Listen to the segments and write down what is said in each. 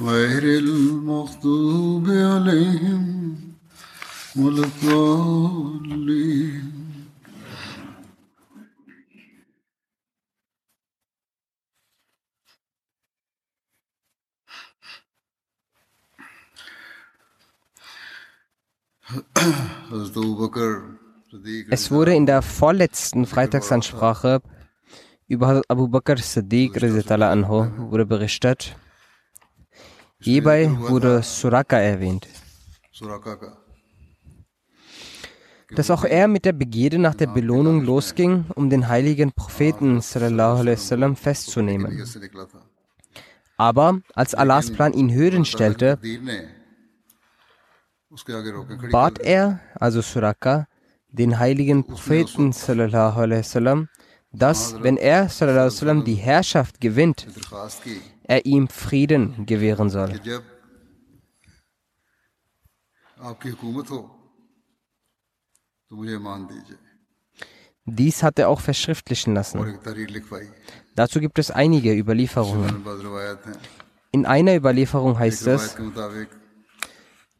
غير المغضوب عليهم ولا الضالين حضرت ابو بکر صدیق Es wurde in der vorletzten Freitagsansprache über Hazrat Abu Bakr Siddiq radiallahu anhu wurde berichtet. Hierbei wurde Suraka erwähnt. Dass auch er mit der Begierde nach der Belohnung losging, um den heiligen Propheten sallam, festzunehmen. Aber als Allahs Plan ihn hören stellte, bat er, also Suraka, den heiligen Propheten, sallam, dass, wenn er sallam, die Herrschaft gewinnt, er ihm Frieden gewähren soll. Dies hat er auch verschriftlichen lassen. Dazu gibt es einige Überlieferungen. In einer Überlieferung heißt es,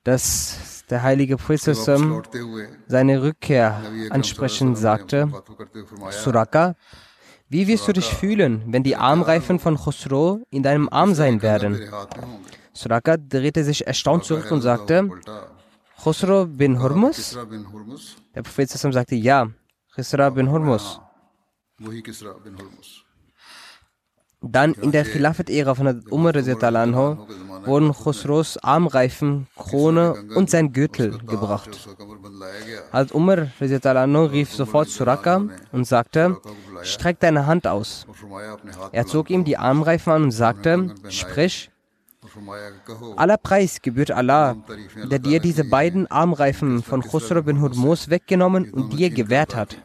dass der heilige Prophet seine Rückkehr ansprechend sagte, Suraka, wie wirst du dich fühlen, wenn die Armreifen von Khosrow in deinem Arm sein werden? Suraka drehte sich erstaunt zurück und sagte, Khosrow bin Hormus? Der Prophet Sassam sagte, ja, Kisra bin Hormus. Dann in der Khilafat-Ära von Umar anho wurden Khosrows Armreifen, Krone und sein Gürtel gebracht. Als Umar rief sofort zu und sagte, streck deine Hand aus. Er zog ihm die Armreifen an und sagte, sprich, aller Preis gebührt Allah, der dir diese beiden Armreifen von Khusra bin Hurmuz weggenommen und dir gewährt hat.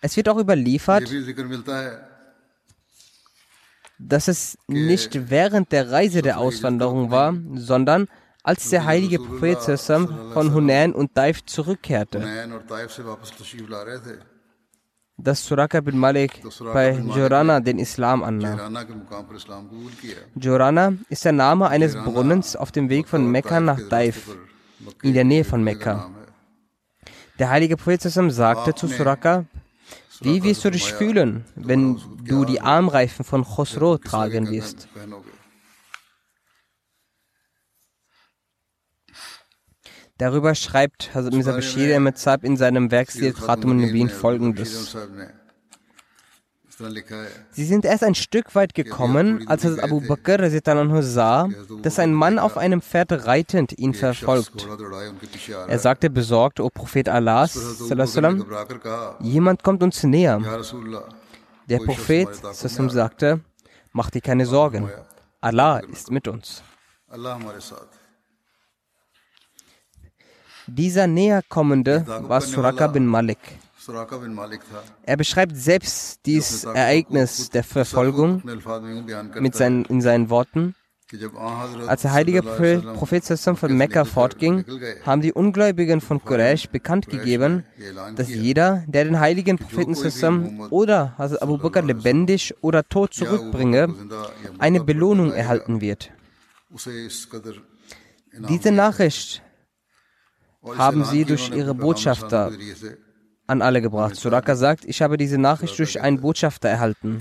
Es wird auch überliefert, dass es nicht während der Reise der Auswanderung war, sondern als der heilige Prophet von Hunan und Taif zurückkehrte. Dass Suraka bin Malik bei Jorana den Islam annahm. Jorana ist der Name eines Brunnens auf dem Weg von Mekka nach Daif, in der Nähe von Mekka. Der heilige Prophet sagte zu Suraka wie wirst du dich fühlen, wenn du die Armreifen von Chosro tragen wirst? Darüber schreibt Hazrat Mirza Bashir Ahmed in seinem Werk Sirat Khatam Nubin folgendes. Sie sind erst ein Stück weit gekommen, als Hazrat Abu Bakr sah, dass ein Mann auf einem Pferd reitend ihn verfolgt. Er sagte besorgt, O Prophet Allah, jemand kommt uns näher. Der Prophet sagte, mach dir keine Sorgen, Allah ist mit uns. Dieser näherkommende war Suraka bin Malik. Er beschreibt selbst dieses Ereignis der Verfolgung mit seinen, in seinen Worten. Als der heilige Prophet von Mekka fortging, haben die Ungläubigen von Quraysh bekannt gegeben, dass jeder, der den heiligen Propheten oder Hazrat Abu Bakr lebendig oder tot zurückbringe, eine Belohnung erhalten wird. Diese Nachricht haben sie durch ihre Botschafter an alle gebracht. Suraka sagt, ich habe diese Nachricht durch einen Botschafter erhalten.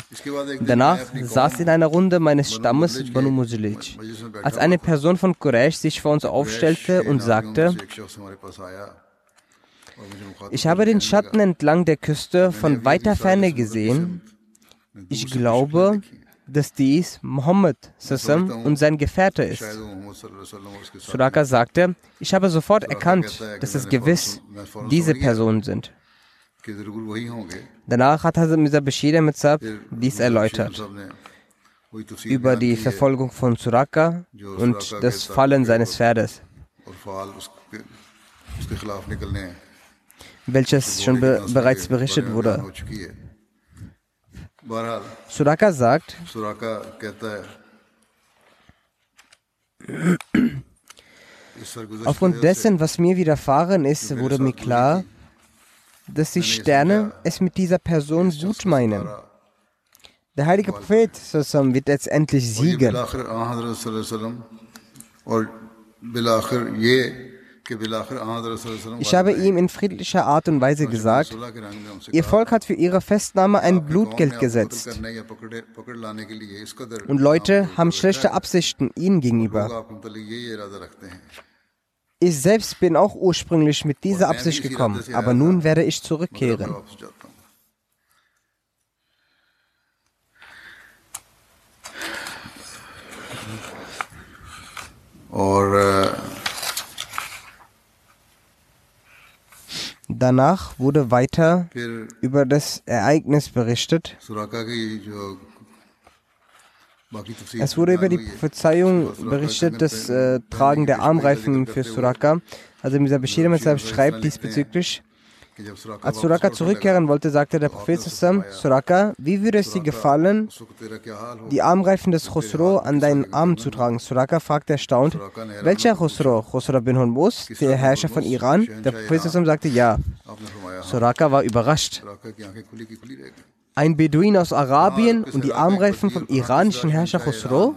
Danach saß in einer Runde meines Stammes Banu Muzlij, als eine Person von Quraysh sich vor uns aufstellte und sagte, ich habe den Schatten entlang der Küste von weiter Ferne gesehen. Ich glaube, dass dies Muhammad und sein Gefährte ist. Suraka sagte, ich habe sofort erkannt, dass es gewiss diese Personen sind. Danach hat Hazrat Mirza Bashir Ahmed dies erläutert über die Verfolgung von Suraka und das Fallen seines Pferdes, welches schon be bereits berichtet wurde. Suraka sagt, Aufgrund dessen, was mir widerfahren ist, wurde mir klar, dass die Sterne es mit dieser Person gut meinen. Der heilige Prophet wird letztendlich siegen. Ich habe ihm in friedlicher Art und Weise gesagt, ihr Volk hat für ihre Festnahme ein Blutgeld gesetzt. Und Leute haben schlechte Absichten ihnen gegenüber. Ich selbst bin auch ursprünglich mit dieser Absicht gekommen, aber nun werde ich zurückkehren. Danach wurde weiter über das Ereignis berichtet. Es wurde über die Prophezeiung berichtet, das äh, Tragen der Armreifen für Suraka. Also Misa Bashir schreibt diesbezüglich, als Suraka zurückkehren wollte, sagte der Prophet Suraka, wie würde es dir gefallen, die Armreifen des Khosro an deinen Arm zu tragen? Suraka fragte erstaunt, welcher Khosro? Khosro bin Hormuz, der Herrscher von Iran? Der Prophet sagte ja. Suraka war überrascht ein Beduin aus Arabien und die Armreifen vom iranischen Herrscher Khosrow?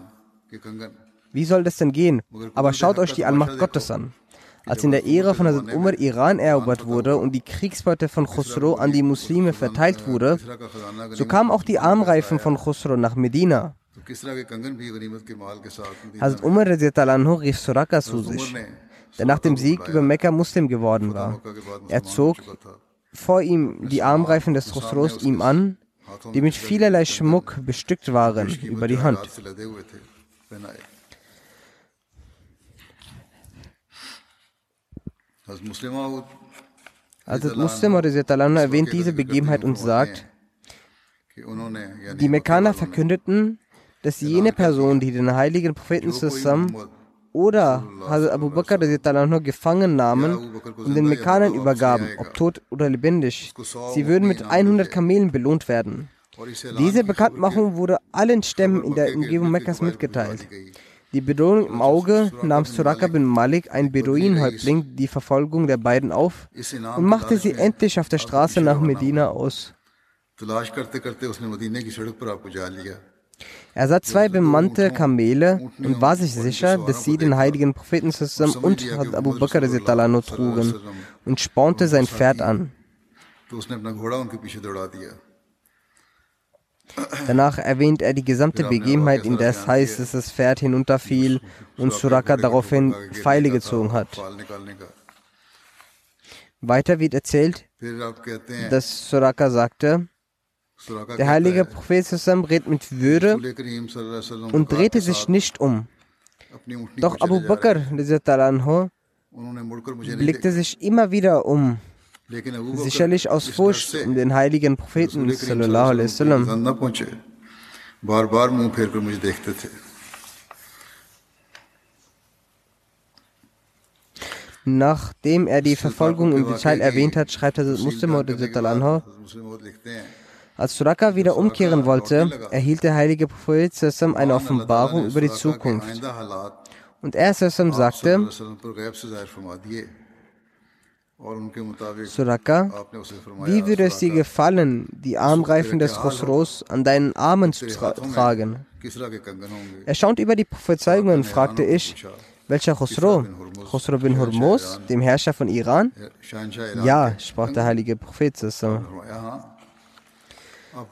Wie soll das denn gehen? Aber schaut euch die Allmacht Gottes an. Als in der Ära von Hazrat Umar Iran erobert wurde und die Kriegsbeute von Khosrow an die Muslime verteilt wurde, so kamen auch die Armreifen von Khosrow nach Medina. Hazrat Umar rief Suraka zu sich, der nach dem Sieg über Mekka Muslim geworden war. Er zog vor ihm die Armreifen des Khosrows ihm an, die mit vielerlei Schmuck bestückt waren, über die Hand. Also Muslim erwähnt diese Begebenheit und sagt, die Mekkaner verkündeten, dass jene Person, die den heiligen Propheten zusammen oder Hazrat Abu Bakr gefangen nahmen und den Mekkanern übergaben, ob tot oder lebendig. Sie würden mit 100 Kamelen belohnt werden. Diese Bekanntmachung wurde allen Stämmen in der Umgebung Mekkas mitgeteilt. Die Bedrohung im Auge nahm Suraka bin Malik, ein Beduinenhäuptling, die Verfolgung der beiden auf und machte sie endlich auf der Straße nach Medina aus. Er sah zwei bemannte Kamele und war sich sicher, dass sie den heiligen Propheten zusammen und Abu Bakr trugen und spornte sein Pferd an. Danach erwähnt er die gesamte Begebenheit, in der es heißt, dass das Pferd hinunterfiel und Suraka daraufhin Pfeile gezogen hat. Weiter wird erzählt, dass Suraka sagte, der heilige Prophet redet mit Würde und drehte sich nicht um. Doch Abu Bakr blickte sich immer wieder um, sicherlich aus Furcht um den heiligen Propheten Nachdem er die Verfolgung im Detail erwähnt hat, schreibt er Muslim Als Suraka wieder umkehren wollte, erhielt der heilige Prophet eine Offenbarung über die Zukunft. Und er sagte, Suraka, wie würde es dir gefallen, die Armreifen des Khosros an deinen Armen zu tra tragen? Erstaunt über die Prophezeiungen fragte ich, welcher Khosro? Khosro bin Hormuz, dem Herrscher von Iran? Ja, sprach der heilige Prophet.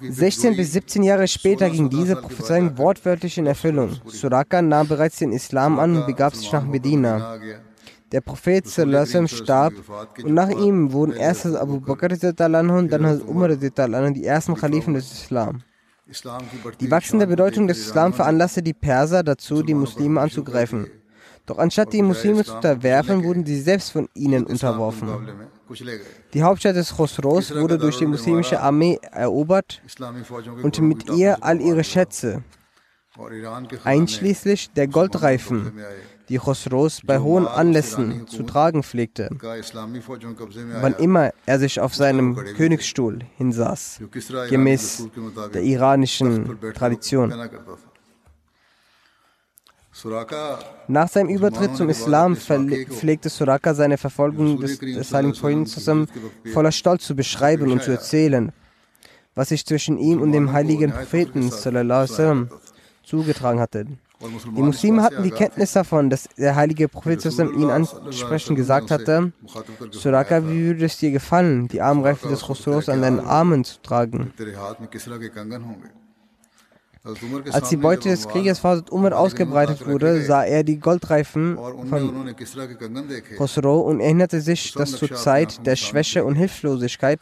16 bis 17 Jahre später ging diese Prophezeiung wortwörtlich in Erfüllung. Suraka nahm bereits den Islam an und begab sich nach Medina. Der Prophet Salasam starb und nach ihm wurden erst Abu Bakr und dann Umar die ersten Khalifen des Islam. Die wachsende Bedeutung des Islam veranlasste die Perser dazu, die Muslime anzugreifen. Doch anstatt die Muslime zu unterwerfen, wurden sie selbst von ihnen unterworfen. Die Hauptstadt des Khosros wurde durch die muslimische Armee erobert und mit ihr all ihre Schätze, einschließlich der Goldreifen, die Khosros bei hohen Anlässen zu tragen pflegte, wann immer er sich auf seinem Königsstuhl hinsaß, gemäß der iranischen Tradition. Nach seinem Übertritt zum Islam pflegte Suraka seine Verfolgung des, des heiligen Propheten voller Stolz zu beschreiben und zu erzählen, was sich zwischen ihm und dem heiligen Propheten sallam, zugetragen hatte. Die Muslime hatten die Kenntnis davon, dass der heilige Prophet ihn ansprechend gesagt hatte, Suraka, wie würde es dir gefallen, die Armreife des Khosros an deinen Armen zu tragen? Als die Beute des Krieges vor Umar ausgebreitet wurde, sah er die Goldreifen von Khosrow und erinnerte sich, dass zur Zeit der Schwäche und Hilflosigkeit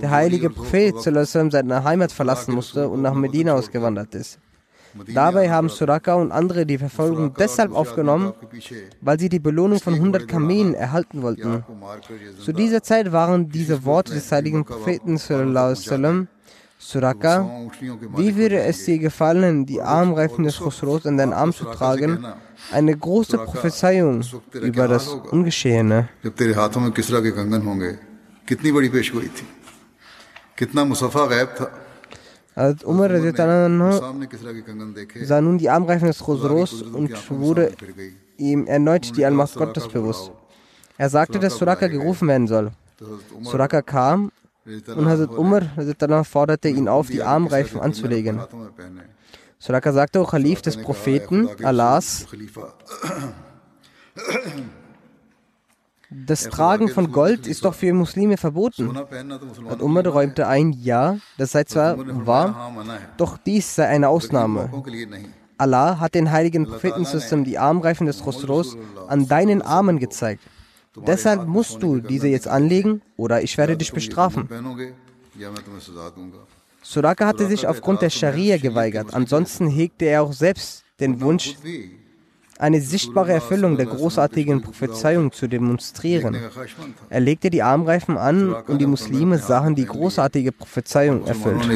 der heilige Prophet seine Heimat verlassen musste und nach Medina ausgewandert ist. Dabei haben Suraka und andere die Verfolgung deshalb aufgenommen, weil sie die Belohnung von 100 Kamelen erhalten wollten. Zu dieser Zeit waren diese Worte des heiligen Propheten sallam, Suraka, wie würde es dir gefallen, die Armreifen des Khosros an deinen Arm zu tragen? Eine große Prophezeiung über das Ungeschehene. Als Umar sah nun die Armreifen des Khosros und wurde ihm erneut die Allmacht Gottes bewusst. Er sagte, dass Suraka gerufen werden soll. Suraka kam und Hazrat Umar forderte ihn auf, die Armreifen anzulegen. Suraka sagte, O Khalif des Propheten Allahs, das Tragen von Gold ist doch für Muslime verboten. Hat Umar räumte ein, ja, das sei zwar wahr, doch dies sei eine Ausnahme. Allah hat den heiligen Propheten die Armreifen des Khosros an deinen Armen gezeigt. Deshalb musst du diese jetzt anlegen oder ich werde dich bestrafen. Suraka hatte sich aufgrund der Scharia geweigert. Ansonsten hegte er auch selbst den Wunsch, eine sichtbare Erfüllung der großartigen Prophezeiung zu demonstrieren. Er legte die Armreifen an und die Muslime sahen die großartige Prophezeiung erfüllt.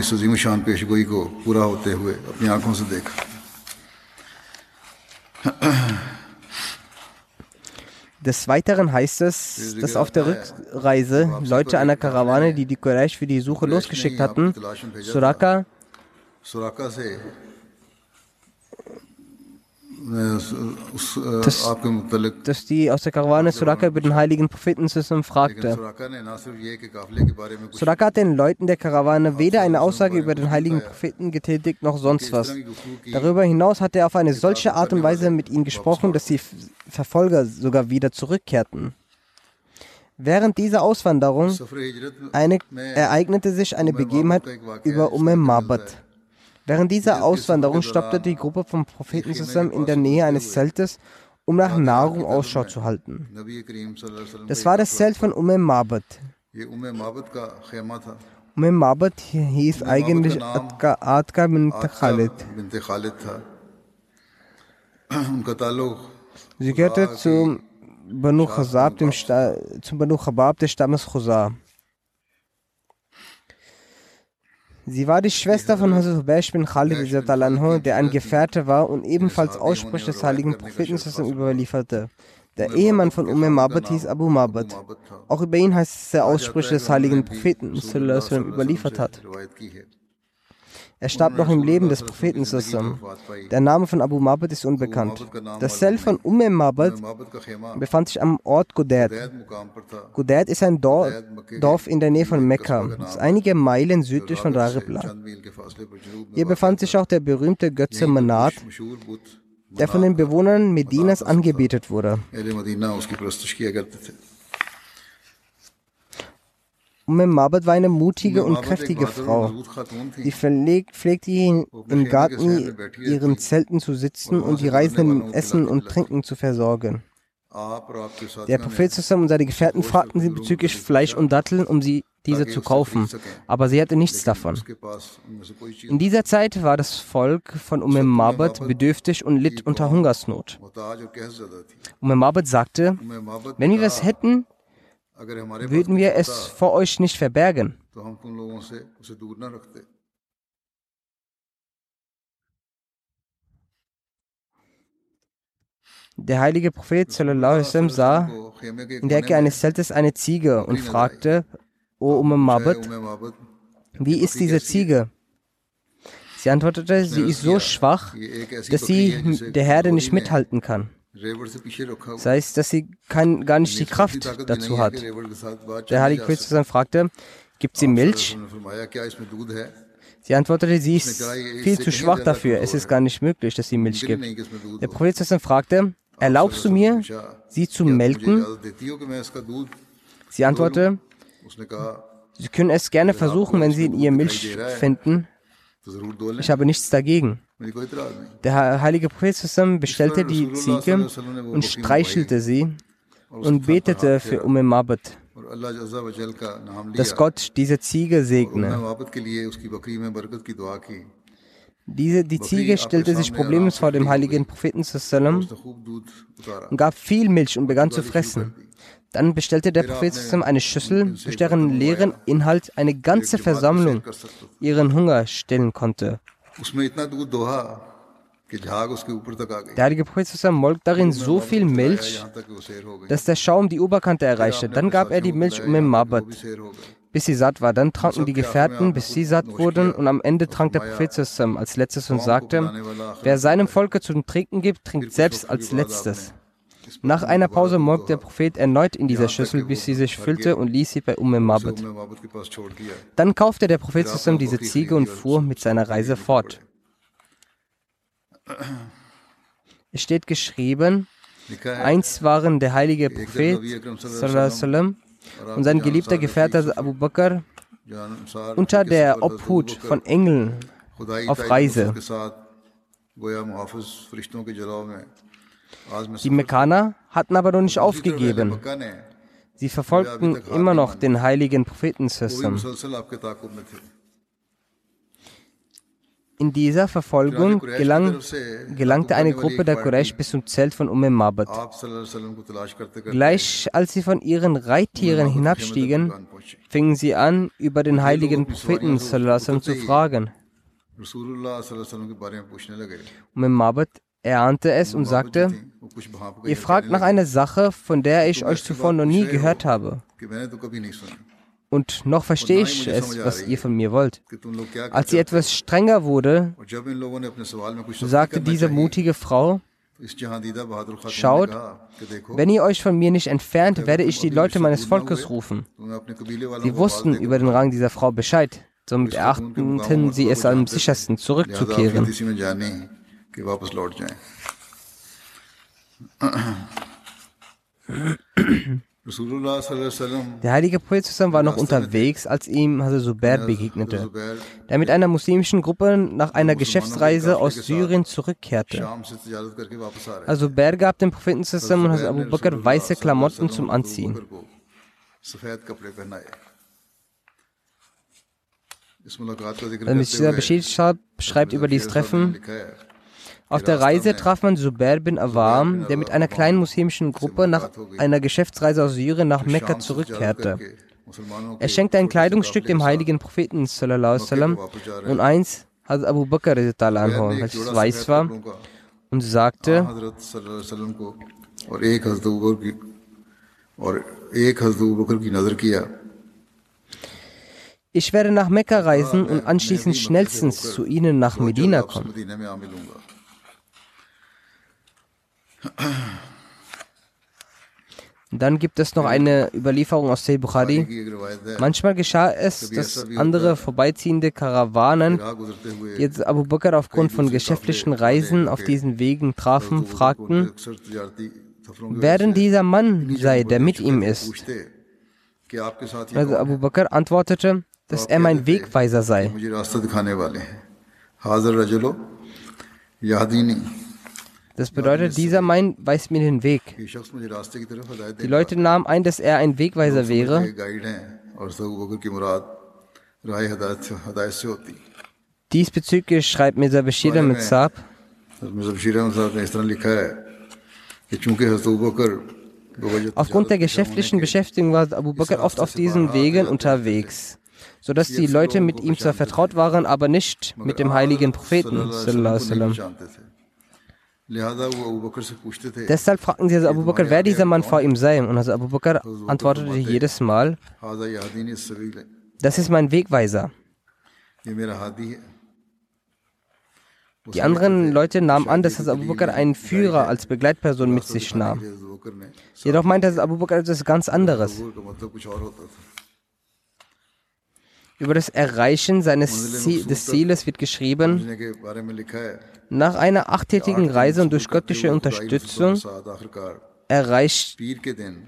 Des Weiteren heißt es, dass auf der Rückreise Leute einer Karawane, die die Quraysh für die Suche losgeschickt hatten, Suraka dass, dass die aus der Karawane Suraka über den heiligen Propheten fragte. Suraka hat den Leuten der Karawane weder eine Aussage über den heiligen Propheten getätigt noch sonst was. Darüber hinaus hat er auf eine solche Art und Weise mit ihnen gesprochen, dass die Verfolger sogar wieder zurückkehrten. Während dieser Auswanderung eine, ereignete sich eine Begebenheit über Umm Mabat. Während dieser Auswanderung stoppte die Gruppe vom Propheten zusammen in der Nähe eines Zeltes, um nach Nahrung Ausschau zu halten. Das war das Zelt von Umm Mabad. Umm Mabad hieß eigentlich Adka, Adka Khalid. Sie gehörte zum Banu Khazab, dem zum Banu Khabab des Stammes Khuzar. Sie war die Schwester von Hazrat Hubaysh bin Khalid, der ein Gefährte war und ebenfalls Aussprüche des heiligen Propheten überlieferte. Der Ehemann von Umm Mabad hieß Abu Mabad. Auch über ihn heißt es, dass er Aussprüche des heiligen Propheten überliefert hat. Er starb noch im Leben des Propheten. Der Name von Abu Mabad ist unbekannt. Das Zelt von Umm Mabad befand sich am Ort Gudad. Gudad ist ein Dorf in der Nähe von Mekka, das einige Meilen südlich von Rarib lag. Hier befand sich auch der berühmte Götze Manat, der von den Bewohnern Medinas angebetet wurde. Umm Mabad war eine mutige und kräftige Frau. Sie pflegte im Garten ihren Zelten zu sitzen und die Reisenden mit Essen und Trinken zu versorgen. Der Prophet zusammen und seine Gefährten fragten sie bezüglich Fleisch und Datteln, um sie diese zu kaufen, aber sie hatte nichts davon. In dieser Zeit war das Volk von Umm Mabad bedürftig und litt unter Hungersnot. Umm Mabad sagte, wenn wir es hätten, würden wir es vor euch nicht verbergen. Der heilige Prophet sallam, sah in der Ecke eines Zeltes eine Ziege und fragte, O Umm Mabad, wie ist diese Ziege? Sie antwortete, sie ist so schwach, dass sie der Herde nicht mithalten kann. Das heißt, dass sie kein, gar nicht die Kraft dazu hat. Der Heilige Prophet fragte, gibt sie Milch? Sie antwortete, sie ist viel zu schwach dafür. Es ist gar nicht möglich, dass sie Milch gibt. Der Prophet fragte, erlaubst du mir, sie zu melken? Sie antwortete, Sie können es gerne versuchen, wenn Sie in ihr Milch finden. Ich habe nichts dagegen. Der heilige Prophet bestellte die Ziege und streichelte sie und betete für Umm Mabad, dass Gott diese Ziege segne. Diese, die Ziege stellte sich problemlos vor dem heiligen Propheten und gab viel Milch und begann zu fressen. Dann bestellte der Prophet eine Schüssel, durch deren leeren Inhalt eine ganze Versammlung ihren Hunger stillen konnte. Der heilige Prophet molk darin so viel Milch, dass der Schaum die Oberkante erreichte. Dann gab er die Milch um im Mabad, bis sie satt war. Dann tranken die Gefährten, bis sie satt wurden. Und am Ende trank der Prophet als letztes und sagte, wer seinem Volke zum Trinken gibt, trinkt selbst als letztes. Nach einer Pause molk der Prophet erneut in dieser Schüssel, bis sie sich füllte und ließ sie bei Umm Mabad. Dann kaufte der Prophet zusammen diese Ziege und fuhr mit seiner Reise fort. Es steht geschrieben, einst waren der heilige Prophet und sein geliebter Gefährte Abu Bakr unter der Obhut von Engeln auf Reise. Die Mekkaner hatten aber noch nicht aufgegeben. Sie verfolgten immer noch den heiligen Propheten. In dieser Verfolgung gelang, gelangte eine Gruppe der Quraysh bis zum Zelt von Umm Mabad. Gleich als sie von ihren Reittieren hinabstiegen, fingen sie an, über den heiligen Propheten zu fragen. Umm Mabad er ahnte es und sagte, ihr fragt nach einer Sache, von der ich euch zuvor noch nie gehört habe. Und noch verstehe ich es, was ihr von mir wollt. Als sie etwas strenger wurde, sagte diese mutige Frau, Schaut, wenn ihr euch von mir nicht entfernt, werde ich die Leute meines Volkes rufen. Sie wussten über den Rang dieser Frau Bescheid, somit erachteten sie es am sichersten, zurückzukehren. Der heilige Prophet war noch unterwegs, als ihm Hazrat Zubair begegnete, der mit einer muslimischen Gruppe nach einer Geschäftsreise aus Syrien zurückkehrte. Hazrat also Zubair gab dem Propheten und Hazrat Abu Bakr weiße Klamotten zum Anziehen. Mr. Bashir Shah schreibt über dieses Treffen, auf der Reise traf man Zubair bin Awam, der mit einer kleinen muslimischen Gruppe nach einer Geschäftsreise aus Syrien nach Mekka zurückkehrte. Er schenkte ein Kleidungsstück dem heiligen Propheten sallam, und eins hat Abu Bakr anhu, welches weiß war, und sagte, ich werde nach Mekka reisen und anschließend schnellstens zu ihnen nach Medina kommen. Dann gibt es noch eine Überlieferung aus Sahih Bukhari. Manchmal geschah es, dass andere vorbeiziehende Karawanen, die jetzt Abu Bakr aufgrund von geschäftlichen Reisen auf diesen Wegen trafen, fragten, wer denn dieser Mann sei, der mit ihm ist. Also Abu Bakr antwortete, dass er mein Wegweiser sei. Das bedeutet, dieser Mann weist mir den Weg. Die Leute nahmen ein, dass er ein Wegweiser wäre. Diesbezüglich schreibt Mirza Bashir mit Saab, Aufgrund der geschäftlichen Beschäftigung war Abu Bakr oft auf diesen Wegen unterwegs, sodass die Leute mit ihm zwar vertraut waren, aber nicht mit dem heiligen Propheten. Deshalb fragten sie also Abu Bakr, wer dieser Mann vor ihm sei. Und also Abu Bakr antwortete jedes Mal, das ist mein Wegweiser. Die anderen Leute nahmen an, dass Abu Bakr einen Führer als Begleitperson mit sich nahm. Jedoch meinte Abu Bakr etwas ganz anderes. Über das Erreichen seines Ziel, des Zieles wird geschrieben, nach einer achttägigen Reise und durch göttliche Unterstützung erreichten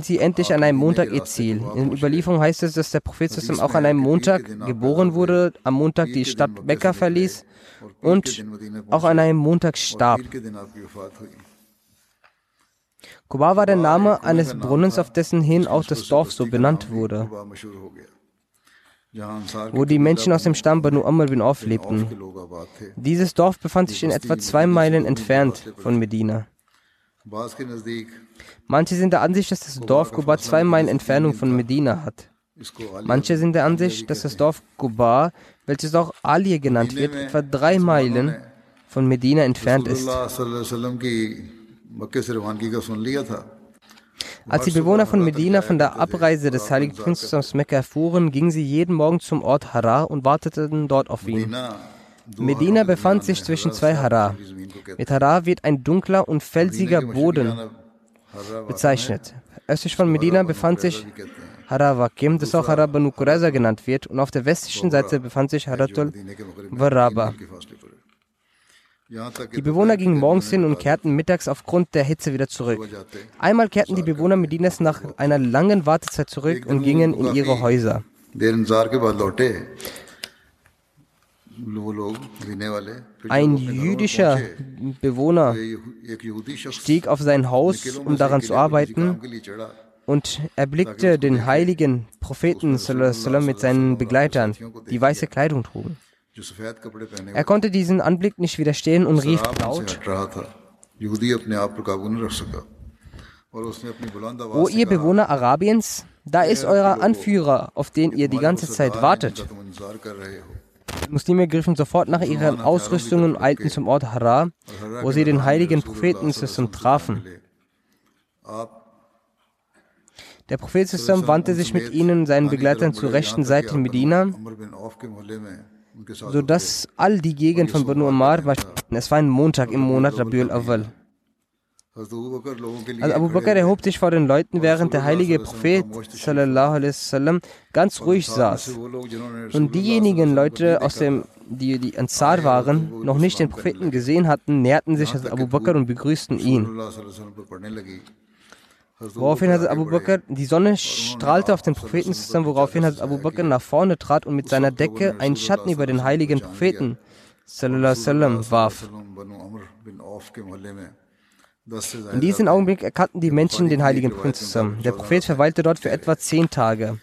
sie endlich an einem Montag ihr Ziel. In der Überlieferung heißt es, dass der Prophet auch an einem Montag geboren wurde, am Montag die Stadt Mekka verließ und auch an einem Montag starb. Kuba war der Name eines Brunnens, auf dessen hin auch das Dorf so benannt wurde wo die Menschen aus dem Stamm Banu Amr bin Auf lebten. Dieses Dorf befand sich in etwa zwei Meilen entfernt von Medina. Manche sind der Ansicht, dass das Dorf Quba zwei Meilen Entfernung von Medina hat. Manche sind der Ansicht, dass das Dorf Quba, welches auch Ali genannt wird, etwa drei Meilen von Medina entfernt ist. Als die Bewohner von Medina von der Abreise des heiligen Prinzen aus Mekka erfuhren, gingen sie jeden Morgen zum Ort Hara und warteten dort auf ihn. Medina befand sich zwischen zwei Hara. Mit Hara wird ein dunkler und felsiger Boden bezeichnet. Östlich von Medina befand sich Hara Wakim, das auch Hara Banu Qurayza genannt wird, und auf der westlichen Seite befand sich Haratul Waraba. Die Bewohner gingen morgens hin und kehrten mittags aufgrund der Hitze wieder zurück. Einmal kehrten die Bewohner Medinas nach einer langen Wartezeit zurück und gingen in ihre Häuser. Ein jüdischer Bewohner stieg auf sein Haus, um daran zu arbeiten, und erblickte den heiligen Propheten mit seinen Begleitern, die weiße Kleidung trugen. Er konnte diesen Anblick nicht widerstehen und rief laut, O ihr Bewohner Arabiens, da ist euer Anführer, auf den ihr die ganze Zeit wartet. Die Muslime griffen sofort nach ihren Ausrüstungen und eilten zum Ort Hara, wo sie den heiligen Propheten trafen. Der Prophet wandte sich mit ihnen und seinen Begleitern zur rechten Seite Medina sodass all die Gegend von Banu war. Es war ein Montag im Monat Rabiul Awal. Also Abu Bakr erhob sich vor den Leuten, während der heilige Prophet sallam, ganz ruhig saß. Und diejenigen Leute, aus dem, die die Ansar waren, noch nicht den Propheten gesehen hatten, näherten sich Abu Bakr und begrüßten ihn. Woraufhin hat Abu Bakr, die Sonne strahlte auf den Propheten zusammen, woraufhin hat Abu Bakr nach vorne trat und mit seiner Decke einen Schatten über den heiligen Propheten sallam, warf. In diesem Augenblick erkannten die Menschen den heiligen Propheten zusammen. Der Prophet verweilte dort für etwa zehn Tage.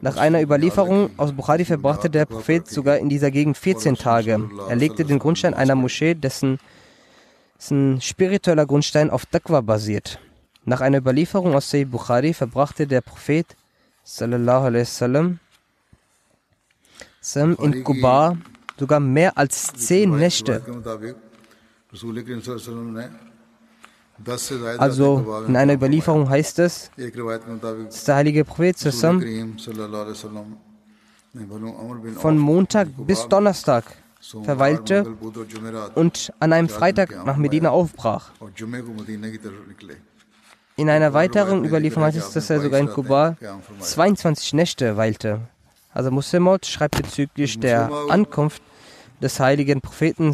Nach einer Überlieferung aus Bukhari verbrachte der Prophet sogar in dieser Gegend 14 Tage. Er legte den Grundstein einer Moschee, dessen, dessen spiritueller Grundstein auf Taqwa basiert. Nach einer Überlieferung aus Sayyid Bukhari verbrachte der Prophet sallallahu alaihi wasallam in Kuba sogar mehr als zehn Nächte. Also in einer Überlieferung heißt es, dass der heilige Prophet von Montag bis Donnerstag verweilte und an einem Freitag nach Medina aufbrach. In einer weiteren Überlieferung heißt es, dass er sogar in Kuba 22 Nächte weilte. Also Muslimot schreibt bezüglich der Ankunft des heiligen Propheten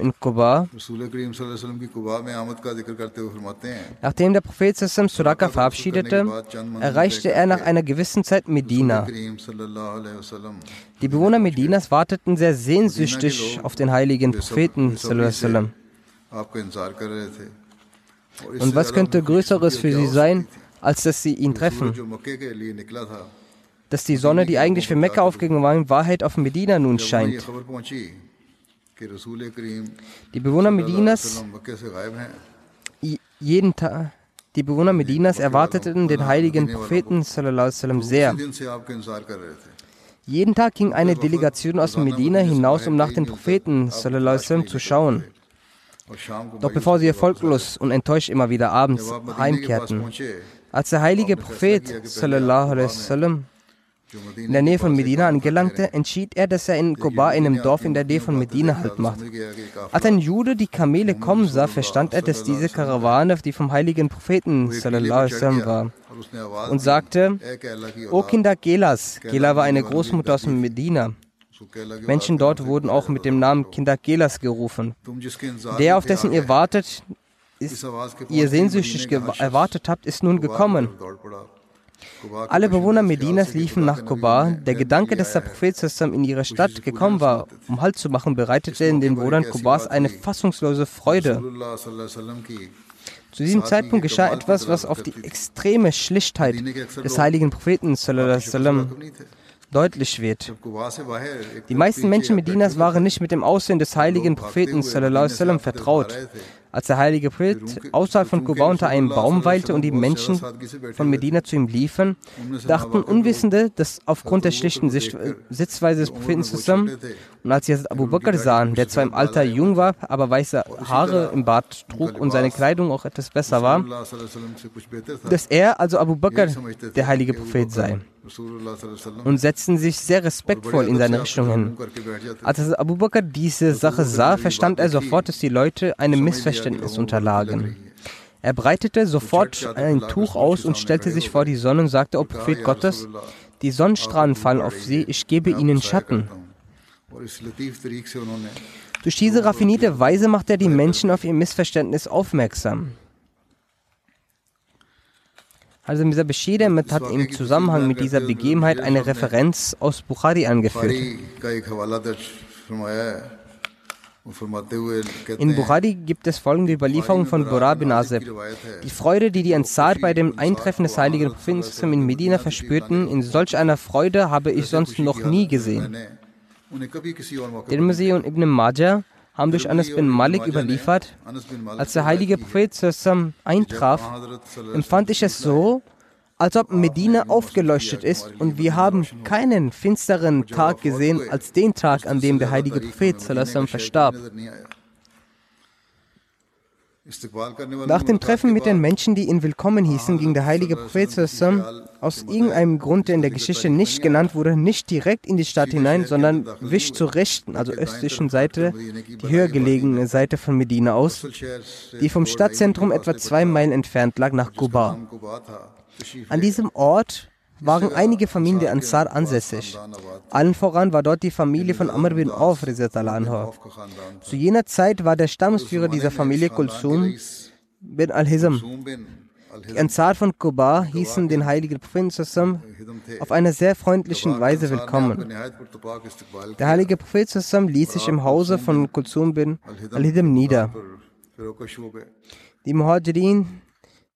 in Kuba. Nachdem der Prophet Suraka verabschiedete, erreichte er nach einer gewissen Zeit Medina. Die Bewohner Medinas warteten sehr sehnsüchtig auf den heiligen Propheten. Und was könnte Größeres für sie sein, als dass sie ihn treffen? dass die Sonne, die eigentlich für Mekka aufgegangen war, in Wahrheit auf Medina nun scheint. Die Bewohner Medinas jeden Tag die Bewohner Medinas erwarteten den heiligen Propheten sehr. Jeden Tag ging eine Delegation aus Medina hinaus, um nach dem Propheten zu schauen. Doch bevor sie erfolglos und enttäuscht immer wieder abends heimkehrten, als der heilige Prophet in der Nähe von Medina angelangte, entschied er, dass er in Koba, in einem Dorf in der Nähe von Medina, Halt macht. Als ein Jude die Kamele kommen sah, verstand er, dass diese Karawane die vom heiligen Propheten sallam, war und sagte, O Kinder Gelas, Gela war eine Großmutter aus Medina. Menschen dort wurden auch mit dem Namen Kinder Gelas gerufen. Der, auf dessen ihr wartet, ist, ihr sehnsüchtig erwartet habt, ist nun gekommen. Alle Bewohner Medinas liefen nach Koba. Der Gedanke, dass der Prophet in ihre Stadt gekommen war, um Halt zu machen, bereitete in den Bewohnern Kobas eine fassungslose Freude. Zu diesem Zeitpunkt geschah etwas, was auf die extreme Schlichtheit des heiligen Propheten deutlich wird. Die meisten Menschen Medinas waren nicht mit dem Aussehen des heiligen Propheten vertraut. Als der heilige Prophet außerhalb von Kuba unter einem Baum weilte und die Menschen von Medina zu ihm liefen, dachten Unwissende, dass aufgrund der schlichten Sitzweise des Propheten zusammen und als sie Abu Bakr sahen, der zwar im Alter jung war, aber weiße Haare im Bart trug und seine Kleidung auch etwas besser war, dass er, also Abu Bakr, der heilige Prophet sei und setzten sich sehr respektvoll in seine Richtung hin. Als Abu Bakr diese Sache sah, verstand er sofort, dass die Leute einem Missverständnis unterlagen. Er breitete sofort ein Tuch aus und stellte sich vor die Sonne und sagte, O Prophet Gottes, die Sonnenstrahlen fallen auf sie, ich gebe ihnen Schatten. Durch diese raffinierte Weise macht er die Menschen auf ihr Missverständnis aufmerksam. Also Mirza Bashir hat im Zusammenhang mit dieser Begebenheit eine Referenz aus Bukhari angeführt. In Bukhari gibt es folgende Überlieferung von Bura bin Azib. Die Freude, die die Ansar bei dem Eintreffen des heiligen Propheten in Medina verspürten, in solch einer Freude habe ich sonst noch nie gesehen. Tirmizi und Ibn Majah haben durch Anas bin Malik überliefert, als der heilige Prophet eintraf, empfand ich es so, als ob Medina aufgeleuchtet ist und wir haben keinen finsteren Tag gesehen als den Tag, an dem der heilige Prophet verstarb. Nach dem Treffen mit den Menschen, die ihn willkommen hießen, ging der heilige Prophet aus irgendeinem Grund, der in der Geschichte nicht genannt wurde, nicht direkt in die Stadt hinein, sondern wich zur rechten, also östlichen Seite, die höher gelegene Seite von Medina aus, die vom Stadtzentrum etwa zwei Meilen entfernt lag, nach Quba. An diesem Ort waren einige Familien der Ansar ansässig. Allen voran war dort die Familie von Amr bin Auf. Zu jener Zeit war der Stammesführer dieser Familie Kulsum bin al-Hizam. Die Ansar von Kuba hießen den heiligen Propheten auf eine sehr freundliche Weise willkommen. Der heilige Prophet ließ sich im Hause von Kulsum bin al-Hizam nieder. Die Muhajirin,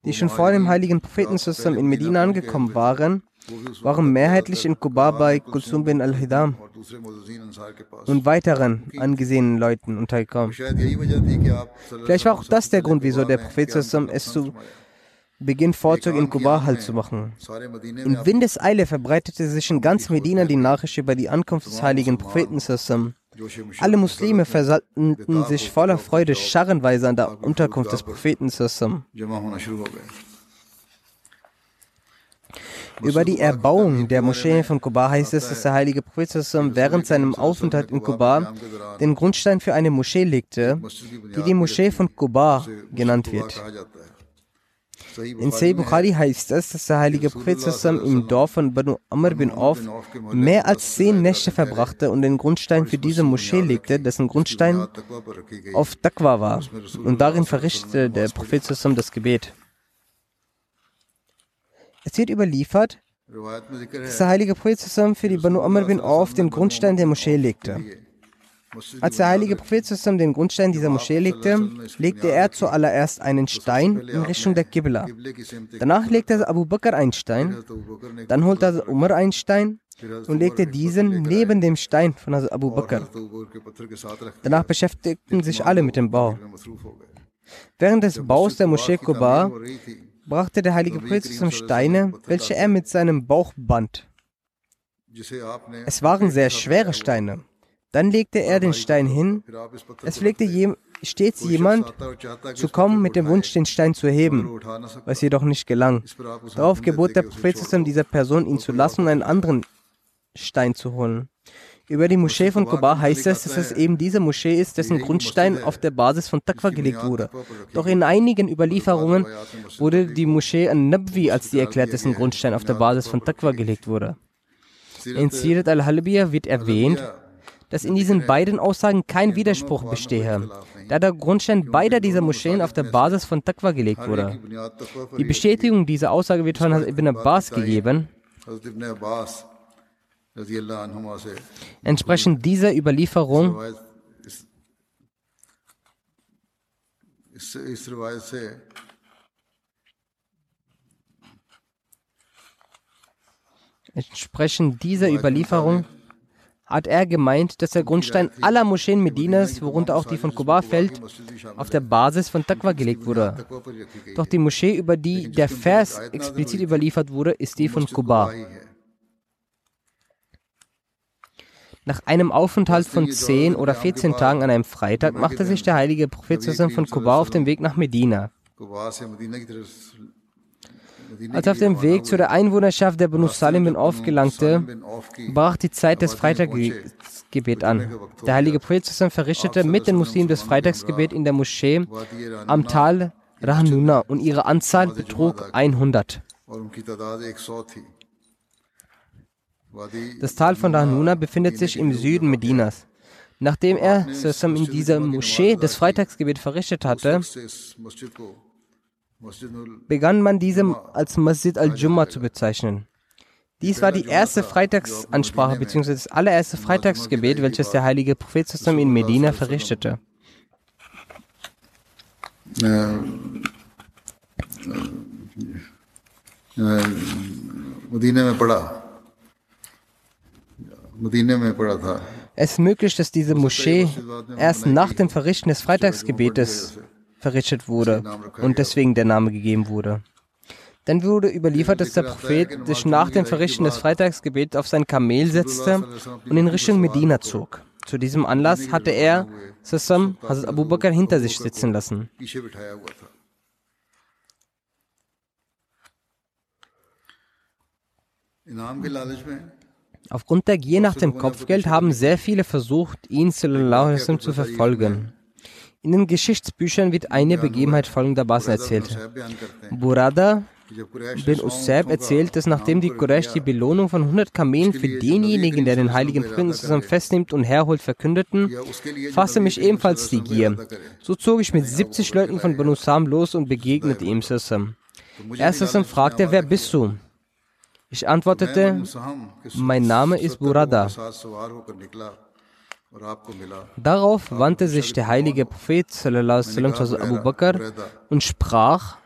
die schon vor dem heiligen Propheten in Medina angekommen waren, waren mehrheitlich in Kuba bei Kulsum bin al-Hidam und weiteren angesehenen Leuten untergekommen. Vielleicht war auch das der Grund, wieso der Prophet es zu Beginn vorzog, in Kuba Halt zu machen. In Windeseile verbreitete sich in ganz Medina die Nachricht über die Ankunft des heiligen Propheten. Alle Muslime versammelten sich voller Freude scharrenweise an der Unterkunft des Propheten. Über die Erbauung der Moschee von Kuba heißt es, dass der heilige Prophet während seinem Aufenthalt in Kuba den Grundstein für eine Moschee legte, die die Moschee von Kuba genannt wird. In Sahih Bukhari heißt es, dass der heilige Prophet im Dorf von Banu Amr bin Auf mehr als zehn Nächte verbrachte und den Grundstein für diese Moschee legte, dessen Grundstein auf Taqwa war. Und darin verrichtete der Prophet das Gebet. Es wird überliefert, dass der heilige Prophet für die Banu Amr bin Auf den Grundstein der Moschee legte. Als der heilige Prophet zusammen den Grundstein dieser Moschee legte, legte er zuallererst einen Stein in Richtung der Qibla. Danach legte Abu Bakr einen Stein, dann holte Umar einen Stein und legte diesen neben dem Stein von Abu Bakr. Danach beschäftigten sich alle mit dem Bau. Während des Baus der Moschee Quba brachte der heilige Prophet zum Steine, welche er mit seinem Bauch band. Es waren sehr schwere Steine. Dann legte er den Stein hin. Es pflegte je, stets jemand zu kommen mit dem Wunsch, den Stein zu heben, was jedoch nicht gelang. Darauf gebot der Prophet dieser Person, ihn zu lassen und einen anderen Stein zu holen. Über die Moschee von Kuba heißt es, dass es eben diese Moschee ist, dessen Grundstein auf der Basis von Taqwa gelegt wurde. Doch in einigen Überlieferungen wurde die Moschee an Nabwi als die erklärt, dessen Grundstein auf der Basis von Taqwa gelegt wurde. In Sirat al-Halbiya wird erwähnt, dass in diesen beiden Aussagen kein Widerspruch bestehe, da der Grundstein beider dieser Moscheen auf der Basis von Taqwa gelegt wurde. Die Bestätigung dieser Aussage wird von Ibn Abbas gegeben. Entsprechend dieser Überlieferung entsprechend dieser Überlieferung hat er gemeint, dass der Grundstein aller Moscheen Medinas, worunter auch die von Kuba fällt, auf der Basis von Taqwa gelegt wurde. Doch die Moschee, über die der Vers explizit überliefert wurde, ist die von Kuba. Nach einem Aufenthalt von 10 oder 14 Tagen an einem Freitag machte sich der heilige Prophet von Kuba auf den Weg nach Medina. Als er auf dem Weg zu der Einwohnerschaft der Banu Salim aufgelangte, brach die Zeit des Freitagsgebet an. Der heilige Prophet verrichtete mit den Muslimen das Freitagsgebet in der Moschee am Tal Rahnuna und ihre Anzahl betrug 100. Das Tal von Rahnuna befindet sich im Süden Medinas. Nachdem er in dieser Moschee das Freitagsgebet verrichtet hatte, begann man diese als Masjid al-Jumma zu bezeichnen. Dies war die erste Freitagsansprache bzw. das allererste Freitagsgebet, welches der heilige Prophet zusammen in Medina verrichtete. Es ist möglich, dass diese Moschee erst nach dem Verrichten des Freitagsgebetes verrichtet wurde und deswegen der Name gegeben wurde. Dann wurde überliefert, dass der Prophet sich nach dem Verrichten des Freitagsgebets auf sein Kamel setzte und in Richtung Medina zog. Zu diesem Anlass hatte er Sassam Hazrat Abu Bakr hinter sich sitzen lassen. Aufgrund der Gier nach dem Kopfgeld haben sehr viele versucht, ihn zu verfolgen. In den Geschichtsbüchern wird eine Begebenheit folgendermaßen erzählt. Burada bin Usab erzählt, dass nachdem die Quraysh die Belohnung von 100 Kamelen für denjenigen, der den heiligen Propheten festnimmt und herholt, verkündeten, fasste mich ebenfalls die Gier. So zog ich mit 70 Leuten von Banu Sam los und begegnete ihm Sassam. Er Sassam fragte, wer bist du? Ich antwortete, mein Name ist Burada. Darauf wandte sich der heilige Prophet sallam, zu Abu Bakr und sprach,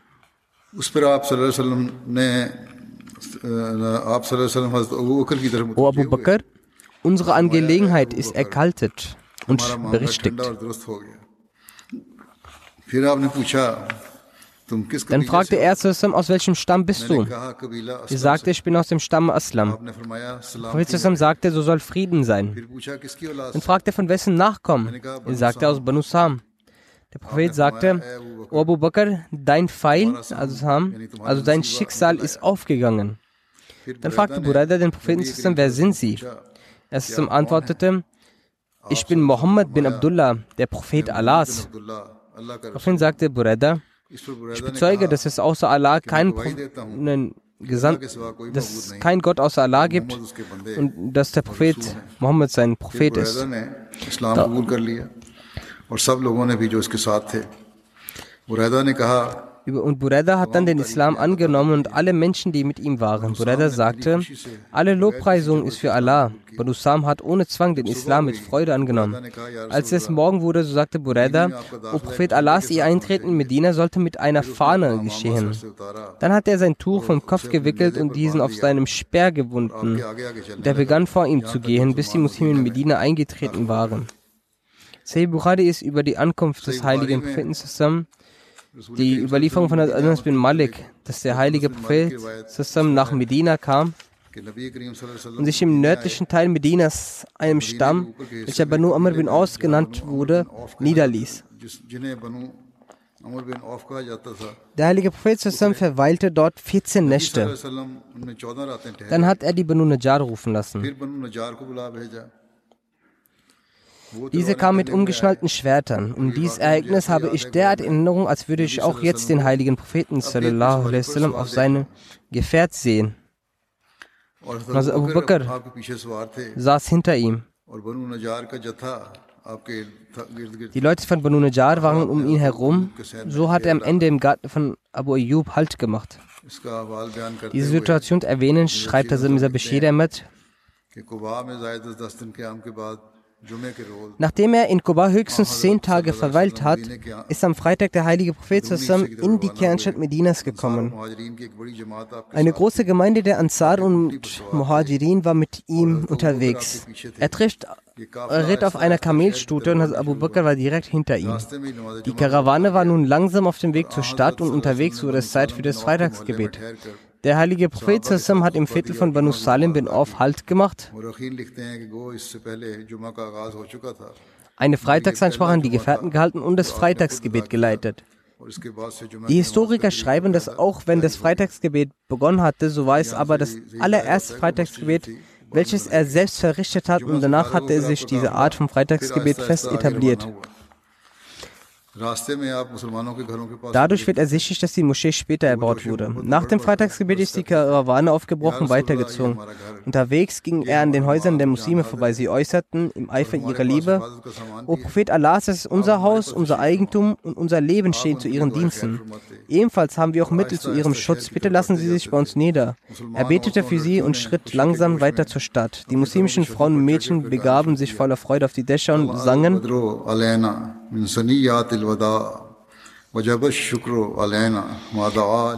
O Abu Bakr, unsere Angelegenheit ist erkaltet und berichtigt. Dann fragte er Zussam, aus welchem Stamm bist du? Sie sagte, ich bin aus dem Stamm Aslam. Prophet Zussam sagte, so soll Frieden sein. Dann fragte er, von wessen Nachkommen? Er sagte, aus Banu Sam. Der Prophet sagte, O Abu Bakr, dein Pfeil, also Sam, also dein Schicksal ist aufgegangen. Dann fragte Buraida den Propheten, wer sind Sie? Er antwortete, ich bin Mohammed bin Abdullah, der Prophet Allahs. Daraufhin sagte Buraida, ich bezeuge, dass es außer Allah keinen Gesandt, dass es keinen Gott außer Allah gibt und dass der Prophet Mohammed sein Prophet ist. Da, und Bureda hat dann den Islam angenommen und alle Menschen, die mit ihm waren. Bureda sagte, alle Lobpreisung ist für Allah. Banu Sam hat ohne Zwang den Islam mit Freude angenommen. Als es morgen wurde, so sagte Bureda, O Prophet Allahs, ihr Eintreten in Medina sollte mit einer Fahne geschehen. Dann hat er sein Tuch vom Kopf gewickelt und diesen auf seinem Speer gewunden. Der begann vor ihm zu gehen, bis die Muslime in Medina eingetreten waren. Sayyid Bukhari ist über die Ankunft des heiligen Propheten zusammen die Überlieferung von Anas bin Malik, dass der heilige Prophet zusammen nach Medina kam und sich im nördlichen Teil Medinas einem Stamm, welcher Banu Amr bin Aus genannt wurde, niederließ. Der heilige Prophet zusammen verweilte dort 14 Nächte. Dann hat er die Banu Najjar rufen lassen. Diese kam mit umgeschnallten Schwertern. Um dieses Ereignis habe ich derart Erinnerung, als würde ich auch jetzt den heiligen Propheten sallallahu alaihi wasallam auf seinem Gefährt sehen. Also Abu Bakr saß hinter ihm. Die Leute von Banu Najjar waren um ihn herum. So hat er am Ende im Garten von Abu Ayyub Halt gemacht. Diese Situation erwähnen, schreibt er Mirza Bashir Ahmed. Nachdem er in Kuba höchstens zehn Tage verweilt hat, ist am Freitag der heilige Prophet zusammen in die Kernstadt Medinas gekommen. Eine große Gemeinde der Ansar und Muhajirin war mit ihm unterwegs. Er trifft er ritt auf einer Kamelstute und Abu Bakr war direkt hinter ihm. Die Karawane war nun langsam auf dem Weg zur Stadt und unterwegs wurde es Zeit für das Freitagsgebet. Der heilige Prophet Sassam hat im Viertel von Banu Salim bin Auf Halt gemacht. Eine Freitagsansprache an die Gefährten gehalten und das Freitagsgebet geleitet. Die Historiker schreiben, dass auch wenn das Freitagsgebet begonnen hatte, so war es aber das allererste Freitagsgebet, welches er selbst verrichtet hat und danach hatte sich diese Art von Freitagsgebet fest etabliert. Dadurch wird ersichtlich, dass die Moschee später erbaut wurde. Nach dem Freitagsgebet ist die Karawane aufgebrochen weitergezogen. Unterwegs ging er an den Häusern der Muslime vorbei. Sie äußerten im Eifer ihrer Liebe, O Prophet Allah, das ist unser Haus, unser Eigentum und unser Leben stehen zu ihren Diensten. Ebenfalls haben wir auch Mittel zu ihrem Schutz. Bitte lassen Sie sich bei uns nieder. Er betete für sie und schritt langsam weiter zur Stadt. Die muslimischen Frauen und Mädchen begaben sich voller Freude auf die Dächer und sangen.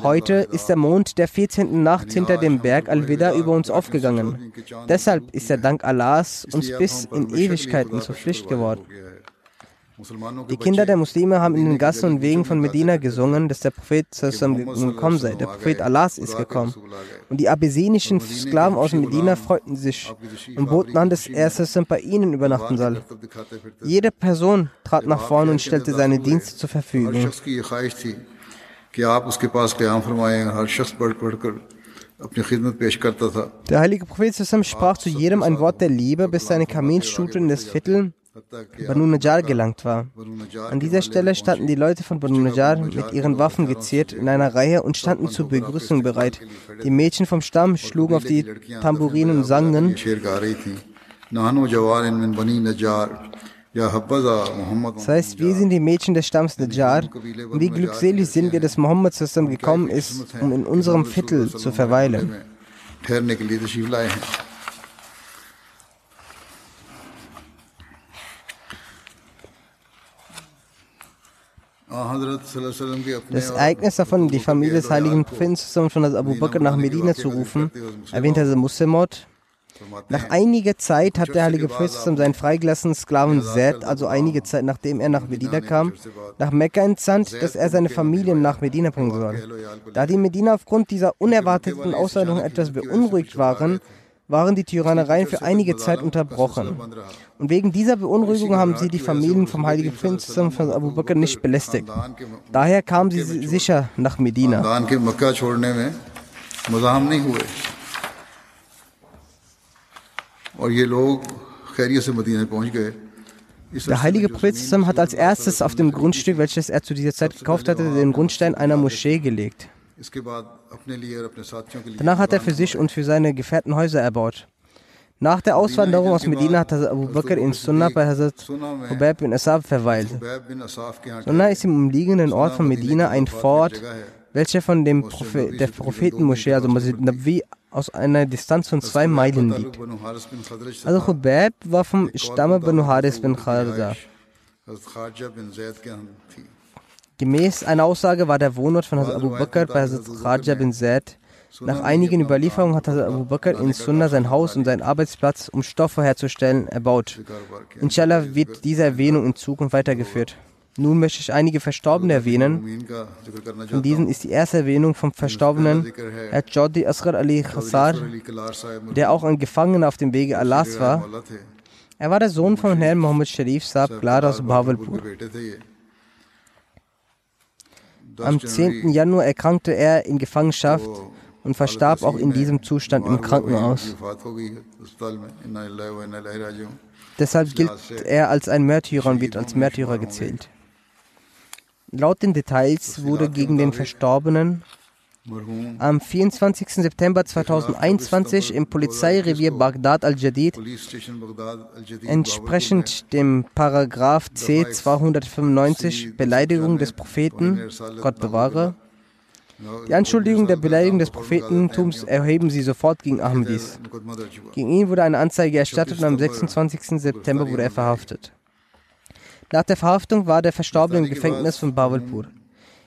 Heute ist der Mond der 14. Nacht hinter dem Berg Al-Wida über uns aufgegangen. Deshalb ist der Dank Allahs uns bis in Ewigkeiten zur Pflicht geworden. Die Kinder der Muslime haben in den Gassen und Wegen von Medina gesungen, dass der Prophet gekommen sei. Der Prophet Allahs ist gekommen. Und die abessinischen Sklaven aus Medina freuten sich und boten an, dass er bei ihnen übernachten soll. Jede Person trat nach vorne und stellte seine Dienste zur Verfügung. Der heilige Prophet sprach zu jedem ein Wort der Liebe, bis seine Kamelstute in das Viertel Banu Najjar gelangt war. An dieser Stelle standen die Leute von Banu Najjar mit ihren Waffen geziert in einer Reihe und standen zur Begrüßung bereit. Die Mädchen vom Stamm schlugen auf die Tamburinen und sangen. Das heißt, wir sind die Mädchen des Stamms Najjar und wie glückselig sind wir, dass Mohammed zusammen gekommen ist, um in unserem Viertel zu verweilen. Das Ereignis davon, die Familie des heiligen Propheten zusammen von Abu Bakr nach Medina zu rufen, erwähnt er Muslimot. Nach einiger Zeit hat der heilige Prophet seinen freigelassenen Sklaven Zed, also einige Zeit nachdem er nach Medina kam, nach Mekka entsandt, dass er seine Familie nach Medina bringen soll. Da die Medina aufgrund dieser unerwarteten Ausladung etwas beunruhigt waren, waren die Tyrannereien für einige Zeit unterbrochen. Und wegen dieser Beunruhigung haben sie die Familien vom heiligen Prinz von Abu Bakr nicht belästigt. Daher kamen sie sicher nach Medina. Der heilige Prophet hat als erstes auf dem Grundstück, welches er zu dieser Zeit gekauft hatte, den Grundstein einer Moschee gelegt. Danach hat er für sich und für seine Gefährten Häuser erbaut. Nach der Auswanderung aus Medina hat Hazrat Abu Bakr in Sunnah bei Hazrat Hubab bin Asaf verweilt. Sunnah ist im umliegenden Ort von Medina ein Fort, welcher von dem Prophet, der Prophetenmoschee, also Masjid Nabi, aus einer Distanz von zwei Meilen liegt. Also Hubab war vom Stamme Banu Haris bin Kharja. Gemäß einer Aussage war der Wohnort von Hazrat Abu Bakr bei Hazrat Kharja bin Zaid nach einigen Überlieferungen hat Hazrat Abu Bakr in Sunnah sein Haus und seinen Arbeitsplatz, um Stoffe herzustellen, erbaut. Inshallah wird diese Erwähnung in Zukunft weitergeführt. Nun möchte ich einige Verstorbene erwähnen. Von diesen ist die erste Erwähnung vom Verstorbenen Herr Jodi Asghar Ali Khassar, der auch ein Gefangener auf dem Wege Allahs war. Er war der Sohn von Herrn Muhammad Sharif Saab Klar aus Bawalpur. Am 10. Januar erkrankte er in Gefangenschaft und verstarb auch in diesem Zustand im Krankenhaus. Deshalb gilt er als ein Märtyrer und wird als Märtyrer gezählt. Laut den Details wurde gegen den Verstorbenen am 24. September 2021 im Polizeirevier Bagdad al-Jadid entsprechend dem Paragraph C 295 Beleidigung des Propheten, Gott bewahre, die Anschuldigung der Beleidigung des Prophetentums erheben sie sofort gegen Ahmadis. Gegen ihn wurde eine Anzeige erstattet und am 26. September wurde er verhaftet. Nach der Verhaftung war der Verstorbene im Gefängnis von Bawalpur.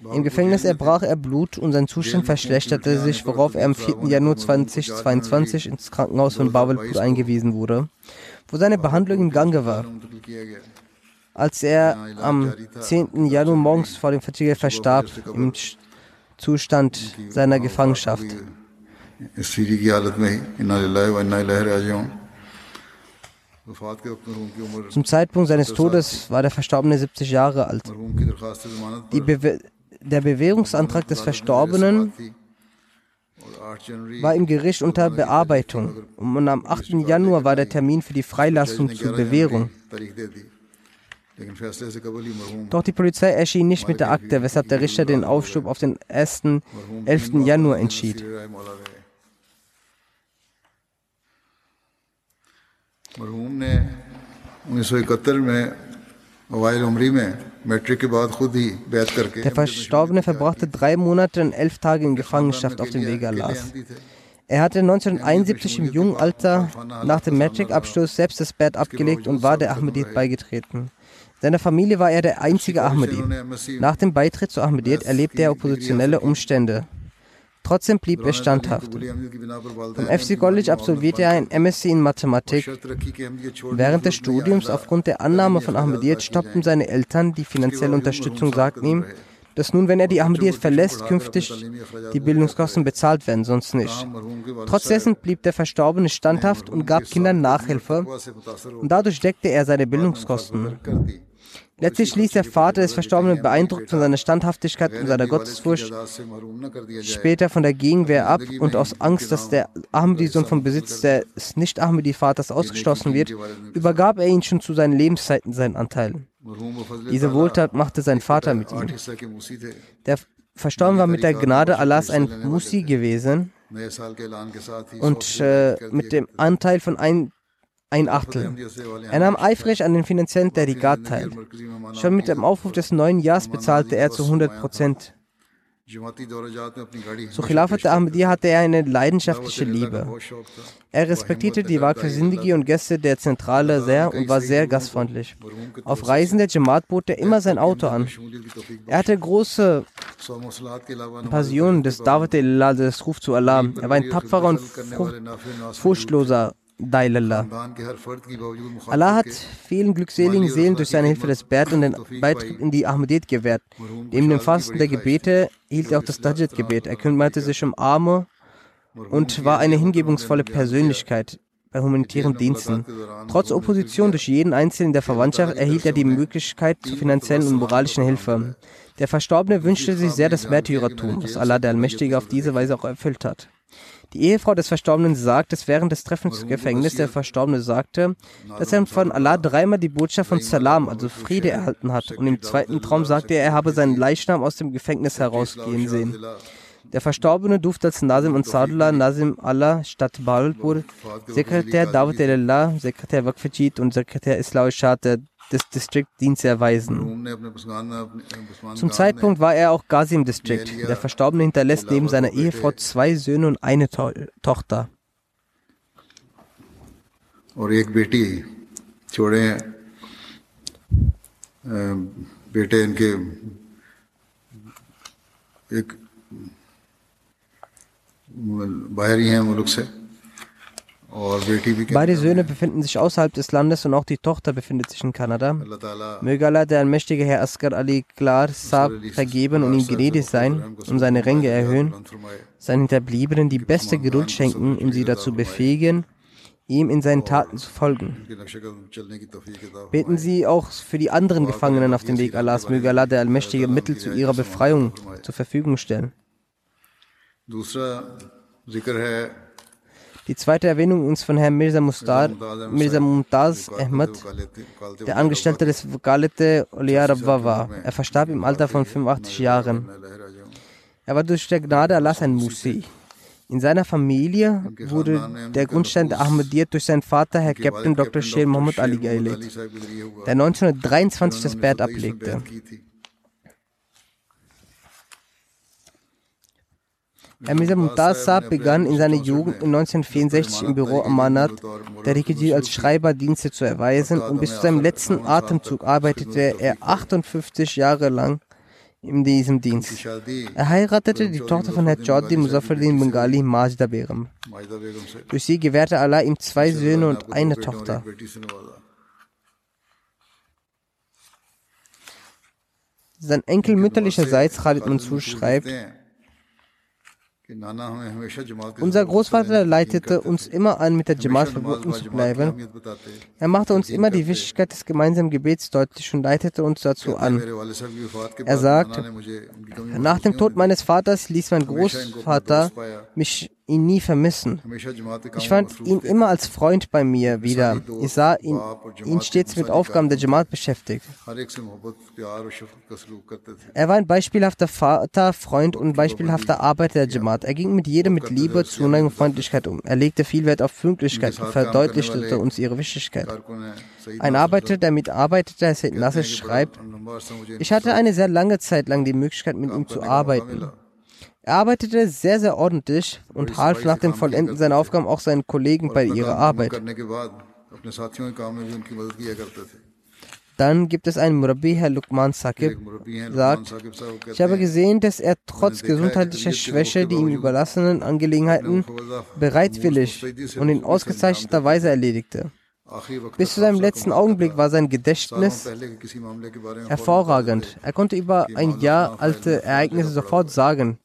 Im Gefängnis erbrach er Blut und sein Zustand verschlechterte sich, worauf er am 4. Januar 2022 ins Krankenhaus von Bawalpur eingewiesen wurde, wo seine Behandlung im Gange war. Als er am 10. Januar morgens vor dem Fatigue verstarb, im Zustand seiner Gefangenschaft. Zum Zeitpunkt seines Todes war der Verstorbene 70 Jahre alt. Be der Bewährungsantrag des Verstorbenen war im Gericht unter Bearbeitung und am 8. Januar war der Termin für die Freilassung zur Bewährung. Doch die Polizei erschien nicht mit der Akte, weshalb der Richter den Aufschub auf den 1. 11. Januar entschied. Der Verstorbene verbrachte drei Monate und elf Tage in Gefangenschaft auf dem Wege Allahs. Er hatte 1971 im jungen Alter nach dem Matric-Abschluss selbst das Bett abgelegt und war der Ahmadid beigetreten. Seiner Familie war er der einzige Ahmadi. Nach dem Beitritt zu Ahmadiyyat erlebte er oppositionelle Umstände. Trotzdem blieb er standhaft. Vom FC College absolvierte er ein MSc in Mathematik. Während des Studiums, aufgrund der Annahme von Ahmadiyyat, stoppten seine Eltern die finanzielle Unterstützung, sagten ihm, dass nun, wenn er die Ahmadiyyat verlässt, künftig die Bildungskosten bezahlt werden, sonst nicht. Trotz dessen blieb der Verstorbene standhaft und gab Kindern Nachhilfe und dadurch deckte er seine Bildungskosten. Letztlich ließ der Vater des Verstorbenen beeindruckt von seiner Standhaftigkeit und seiner Gottesfurcht später von der Gegenwehr ab und aus Angst, dass der Ahmadi-Sohn vom Besitz des Nicht-Ahmadi-Vaters ausgeschlossen wird, übergab er ihn schon zu seinen Lebenszeiten seinen Anteil. Diese Wohltat machte sein Vater mit ihm. Der Verstorbene war mit der Gnade Allahs ein Musi gewesen und äh, mit dem Anteil von ein ein Achtel. Er nahm eifrig an den finanziellen Derigat teil. Schon mit dem Aufruf des neuen Jahres bezahlte er zu 100 Prozent. Zu Khilafat Ahmadiyya hatte er eine leidenschaftliche Liebe. Er respektierte die Waqf Sindigi und Gäste der Zentrale sehr und war sehr gastfreundlich. Auf Reisen der Jamaat bot er immer sein Auto an. Er hatte große Passion des el des Ruf zu Allah. Er war ein tapferer und furchtloser Dailallah. Allah hat vielen glückseligen Seelen durch seine Hilfe das Bert und den Beitritt in die Ahmadiyyat gewährt. Neben dem Fasten der Gebete hielt er auch das Dajjat-Gebet. Er kümmerte sich um Arme und war eine hingebungsvolle Persönlichkeit bei humanitären Diensten. Trotz Opposition durch jeden Einzelnen der Verwandtschaft erhielt er die Möglichkeit zur finanziellen und moralischen Hilfe. Der Verstorbene wünschte sich sehr das Märtyrertum, was Allah der Allmächtige auf diese Weise auch erfüllt hat. Die Ehefrau des Verstorbenen sagt, dass während des Treffens im Gefängnis der Verstorbene sagte, dass er von Allah dreimal die Botschaft von Salam, also Friede, erhalten hat. Und im zweiten Traum sagte er, er habe seinen Leichnam aus dem Gefängnis herausgehen sehen. Der Verstorbene durfte als Nazim und Sadullah Nazim Allah Stadt Balpur, Sekretär Dawat el-Allah, Sekretär Waqfajid und Sekretär Islau Shad des Distriktdienst erweisen. Zum Zeitpunkt war er auch Ghazi im Distrikt. Der Verstorbene hinterlässt neben seiner Ehefrau zwei Söhne und eine to Tochter. और एक बेटी छोड़े बेटे इनके एक बाहर ही हैं मुल्क से Beide Söhne befinden sich außerhalb des Landes und auch die Tochter befindet sich in Kanada. Möge Allah, der allmächtige Herr Asghar Ali Klar Saab, vergeben und ihm gnädig sein und seine Ränge erhöhen, seinen Hinterbliebenen die beste Geduld schenken und sie dazu befähigen, ihm in seinen Taten zu folgen. Beten Sie auch für die anderen Gefangenen auf dem Weg Allahs. Möge Allah, der allmächtige Mittel zu ihrer Befreiung zur Verfügung stellen. Die zweite Erwähnung ist von Herrn Mirza, Mustar, Mirza Mumtaz Ahmed, der Angestellte des Wakalete Oliarabwa war. Er verstarb im Alter von 85 Jahren. Er war durch der Gnade Allahs ein Musi. In seiner Familie wurde der Grundstein der Ahmadiyyat durch seinen Vater, Herr Captain Dr. Sher Muhammad Ali gelegt, der 1923 das Bert ablegte. Mirza Mumtaz Saab begann in seiner Jugend in 1964 im Büro Amanat der Rikiji als Schreiber Dienste zu erweisen und bis zu seinem letzten Atemzug arbeitete er 58 Jahre lang in diesem Dienst. Er heiratete die Tochter von Herr Chaudhry Muzaffaruddin Bengali Majda Begum. Durch sie gewährte Allah ihm zwei Söhne und eine Tochter. Sein Enkel mütterlicherseits Khalid Mansur schreibt, unser Großvater leitete uns immer an, mit der Jamaat verbunden zu bleiben. Er machte uns immer die Wichtigkeit des gemeinsamen Gebets deutlich und leitete uns dazu an. Er sagt, nach dem Tod meines Vaters ließ mein Großvater mich ihn nie vermissen. Ich fand ihn immer als Freund bei mir wieder. Ich sah ihn, ihn stets mit Aufgaben der Jamaat beschäftigt. Er war ein beispielhafter Vater, Freund und beispielhafter Arbeiter der Jamaat. Er ging mit jedem mit Liebe, Zuneigung und Freundlichkeit um. Er legte viel Wert auf Pünktlichkeit und verdeutlichte uns ihre Wichtigkeit. Ein Arbeiter, der mitarbeitete, Herr Nasser, schreibt, ich hatte eine sehr lange Zeit lang die Möglichkeit, mit ihm zu arbeiten. Er arbeitete sehr, sehr ordentlich und half nach dem Vollenden seiner Aufgaben auch seinen Kollegen bei ihrer Arbeit. Dann gibt es einen Murabi, Herr Lukman Sakib, sagt, ich habe gesehen, dass er trotz gesundheitlicher Schwäche die ihm überlassenen Angelegenheiten bereitwillig und in ausgezeichneter Weise erledigte. Bis zu seinem letzten Augenblick war sein Gedächtnis hervorragend. Er konnte über ein Jahr alte Ereignisse sofort sagen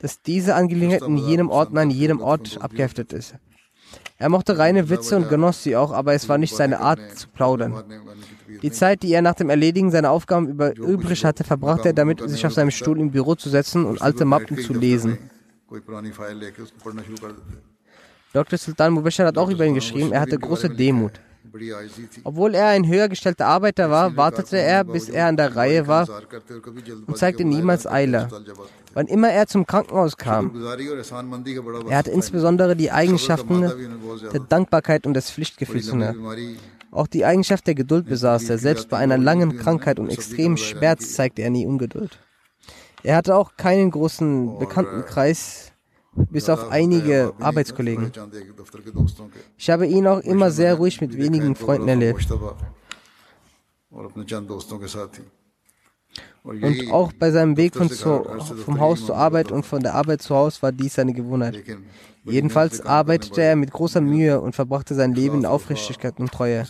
dass diese Angelegenheit in jenem Ort an jedem Ort abgeheftet ist. Er mochte reine Witze und genoss sie auch, aber es war nicht seine Art zu plaudern. Die Zeit, die er nach dem Erledigen seiner Aufgaben über übrig hatte, verbrachte er damit, sich auf seinem Stuhl im Büro zu setzen und alte Mappen zu lesen. Dr. Sultan Mubashir hat auch über ihn geschrieben, er hatte große Demut. Obwohl er ein höher gestellter Arbeiter war, wartete er, bis er an der Reihe war und zeigte niemals Eile. Wann immer er zum Krankenhaus kam, er hatte insbesondere die Eigenschaften der Dankbarkeit und des Pflichtgefühls inne. Auch die Eigenschaft der Geduld besaß er. Selbst bei einer langen Krankheit und extremem Schmerz zeigte er nie Ungeduld. Er hatte auch keinen großen Bekanntenkreis, bis auf einige Arbeitskollegen. Ich habe ihn auch immer sehr ruhig mit wenigen Freunden erlebt. Und auch bei seinem Weg von zu, vom Haus zur Arbeit und von der Arbeit zu Haus war dies seine Gewohnheit. Jedenfalls arbeitete er mit großer Mühe und verbrachte sein Leben in Aufrichtigkeit und Treue.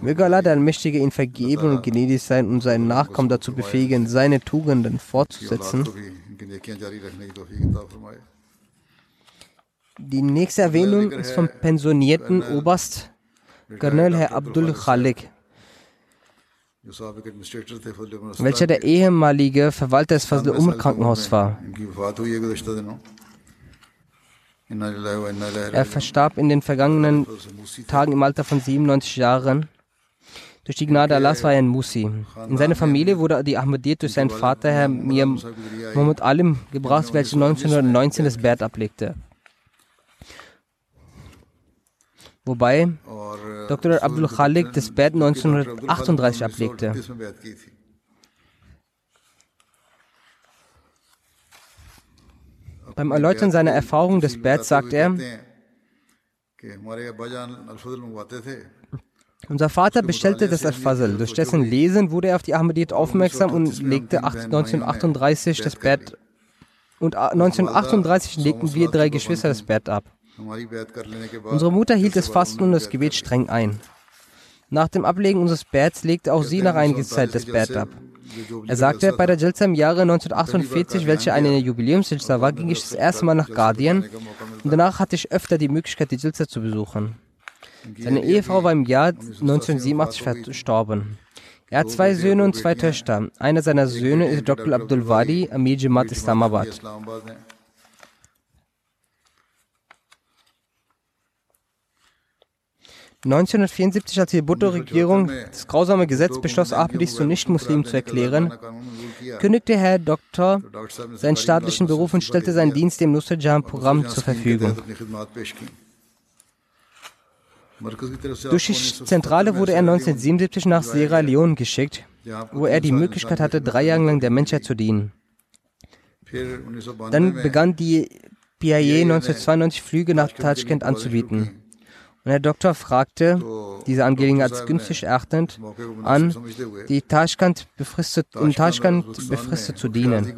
Möge Allah der Allmächtige ihn vergeben und gnädig sein und seinen Nachkommen dazu befähigen, seine Tugenden fortzusetzen. Die nächste Erwähnung ist vom pensionierten Oberst Colonel Herr Abdul Khalik, welcher der ehemalige Verwalter des Fazl Umar Krankenhauses war. Er verstarb in den vergangenen Tagen im Alter von 97 Jahren. Durch die Gnade Allahs war er ein Musi. In seine Familie wurde die Ahmadiyyat durch seinen Vater, Herr Mir Muhammad Alim, gebracht, welcher 1919 das Bert ablegte. Wobei Dr. Abdul Khalik das Bert 1938 ablegte. Beim Erläutern seiner Erfahrung des Bert sagt er, unser Vater bestellte das Al-Fazl. Durch dessen Lesen wurde er auf die Ahmadiyyat aufmerksam und legte 1938 das Bett und 1938 legten wir drei Geschwister das Bett ab. Unsere Mutter hielt das Fasten und das Gebet streng ein. Nach dem Ablegen unseres Betts legte auch sie nach einiger Zeit das Bett ab. Er sagte, bei der Jalsa im Jahre 1948, welche eine Jubiläumsjalsa war, ging ich das erste Mal nach Guardian und danach hatte ich öfter die Möglichkeit, die Jalsa zu besuchen. Seine Ehefrau war im Jahr 1987 verstorben. Er hat zwei Söhne und zwei Töchter. Einer seiner Söhne ist Dr. Abdul Wadi, Amir Jamaat Islamabad. 1974, als die Bhutto-Regierung das grausame Gesetz beschloss, Ahmadis zu Nicht-Muslimen zu erklären, kündigte Herr Doktor seinen staatlichen Beruf und stellte seinen Dienst dem Nusrat-Jahan-Programm zur Verfügung. Durch die Zentrale wurde er 1977 nach Sierra Leone geschickt, wo er die Möglichkeit hatte, drei Jahre lang der Menschheit zu dienen. Dann begann die PIA 1992 Flüge nach Tashkent anzubieten. Und der Doktor fragte, diese Angelegenheit als günstig erachtend, an, die Tashkent befristet, in Tashkent befristet zu dienen.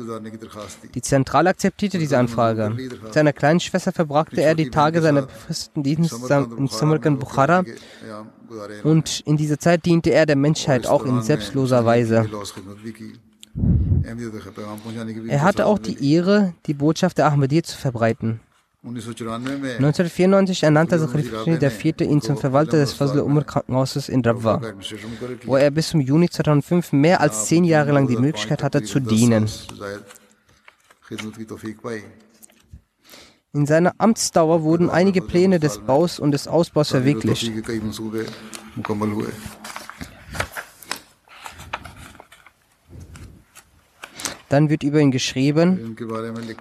Die Zentrale akzeptierte diese Anfrage. Mit seiner kleinen Schwester verbrachte er die Tage seiner befristeten Dienstes in Samarkand Bukhara und in dieser Zeit diente er der Menschheit auch in selbstloser Weise. Er hatte auch die Ehre, die Botschaft der Ahmadiyya zu verbreiten. 1994 ernannte Khalifah IV. ihn zum Verwalter des Fazl Umar Krankenhauses in Rabwa, wo er bis zum Juni 2005 mehr als zehn Jahre lang die Möglichkeit hatte zu dienen. In seiner Amtsdauer wurden einige Pläne des Baus und des Ausbaus verwirklicht. Dann wird über ihn geschrieben.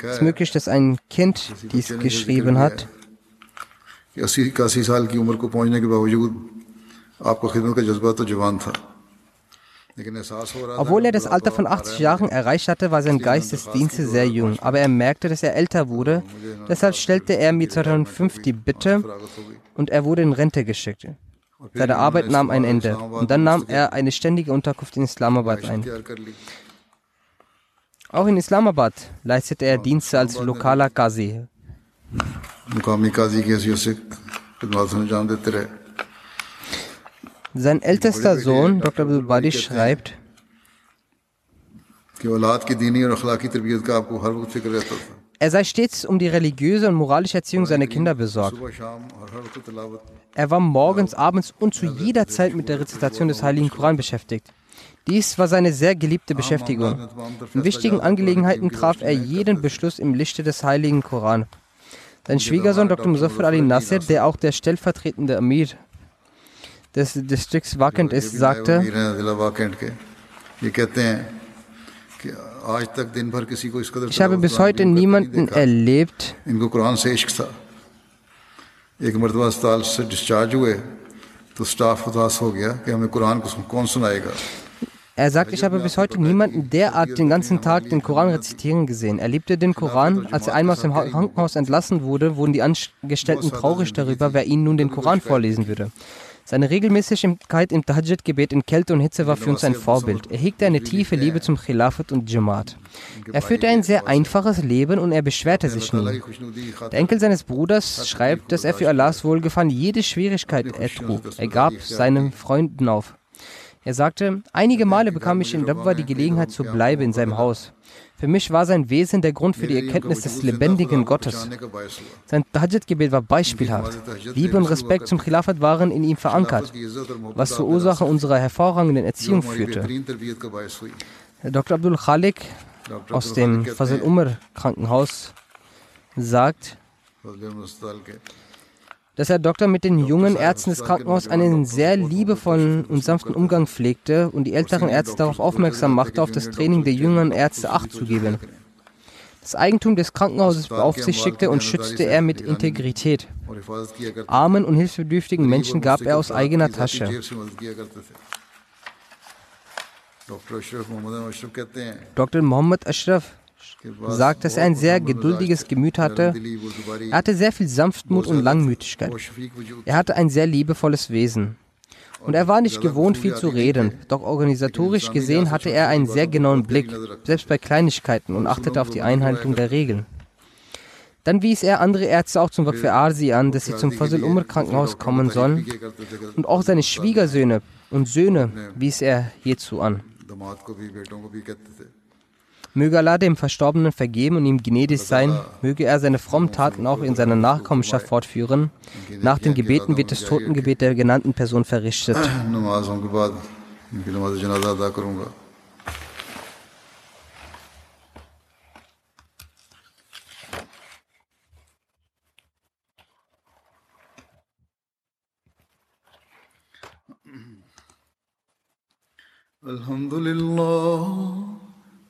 Es ist möglich, dass ein Kind dies geschrieben hat. Obwohl er das Alter von 80 Jahren erreicht hatte, war sein Geist des Dienstes sehr jung, aber er merkte, dass er älter wurde. Deshalb stellte er mir 2005 die Bitte und er wurde in Rente geschickt. Seine Arbeit nahm ein Ende und dann nahm er eine ständige Unterkunft in Islamabad ein. Auch in Islamabad leistete er Dienste als lokaler Qazi. Sein ältester Sohn, Dr. Abdul Badi, schreibt, er sei stets um die religiöse und moralische Erziehung seiner Kinder besorgt. Er war morgens, abends und zu jeder Zeit mit der Rezitation des Heiligen Koran beschäftigt. Dies war seine sehr geliebte Beschäftigung. In wichtigen Angelegenheiten traf er jeden Beschluss im Lichte des heiligen Koran. Sein Schwiegersohn Dr. Muzaffar Ali Nasser, der auch der stellvertretende Amir des Distrikts Wakant ist, sagte, ich habe bis heute niemanden erlebt, der مرتبہ اسپتال سے ڈسچارج ہوئے تو er sagt, ich habe bis heute niemanden derart den ganzen Tag den Koran rezitieren gesehen. Er liebte den Koran. Als er einmal aus dem Krankenhaus entlassen wurde, wurden die Angestellten traurig darüber, wer ihnen nun den Koran vorlesen würde. Seine Regelmäßigkeit im Tahajjud-Gebet in Kälte und Hitze war für uns ein Vorbild. Er hegte eine tiefe Liebe zum Khilafat und Jamaat. Er führte ein sehr einfaches Leben und er beschwerte sich nie. Der Enkel seines Bruders schreibt, dass er für Allahs Wohlgefallen jede Schwierigkeit ertrug. Er gab seinen Freunden auf. Er sagte, einige Male bekam ich in Dabwa die Gelegenheit zu bleiben in seinem Haus. Für mich war sein Wesen der Grund für die Erkenntnis des lebendigen Gottes. Sein Tahajjud-Gebet war beispielhaft. Liebe und Respekt zum Khilafat waren in ihm verankert, was zur Ursache unserer hervorragenden Erziehung führte. Dr. Abdul Khalik aus dem Fazl Umar Krankenhaus sagt, dass Herr Doktor mit den jungen Ärzten des Krankenhauses einen sehr liebevollen und sanften Umgang pflegte und die älteren Ärzte darauf aufmerksam machte, auf das Training der jüngeren Ärzte Acht zu geben. Das Eigentum des Krankenhauses beaufsichtigte und schützte er mit Integrität. Armen und hilfsbedürftigen Menschen gab er aus eigener Tasche. Dr. Mohammed Ashraf sagt, dass er ein sehr geduldiges Gemüt hatte. Er hatte sehr viel Sanftmut und Langmütigkeit. Er hatte ein sehr liebevolles Wesen. Und er war nicht gewohnt, viel zu reden. Doch organisatorisch gesehen hatte er einen sehr genauen Blick, selbst bei Kleinigkeiten, und achtete auf die Einhaltung der Regeln. Dann wies er andere Ärzte auch zum Waqf Arsi an, dass sie zum Fazil Umar Krankenhaus kommen sollen. Und auch seine Schwiegersöhne und Söhne wies er hierzu an. Möge Allah dem Verstorbenen vergeben und ihm gnädig sein, möge er seine frommen Taten auch in seiner Nachkommenschaft fortführen. Nach den Gebeten wird das Totengebet der genannten Person verrichtet. Alhamdulillah.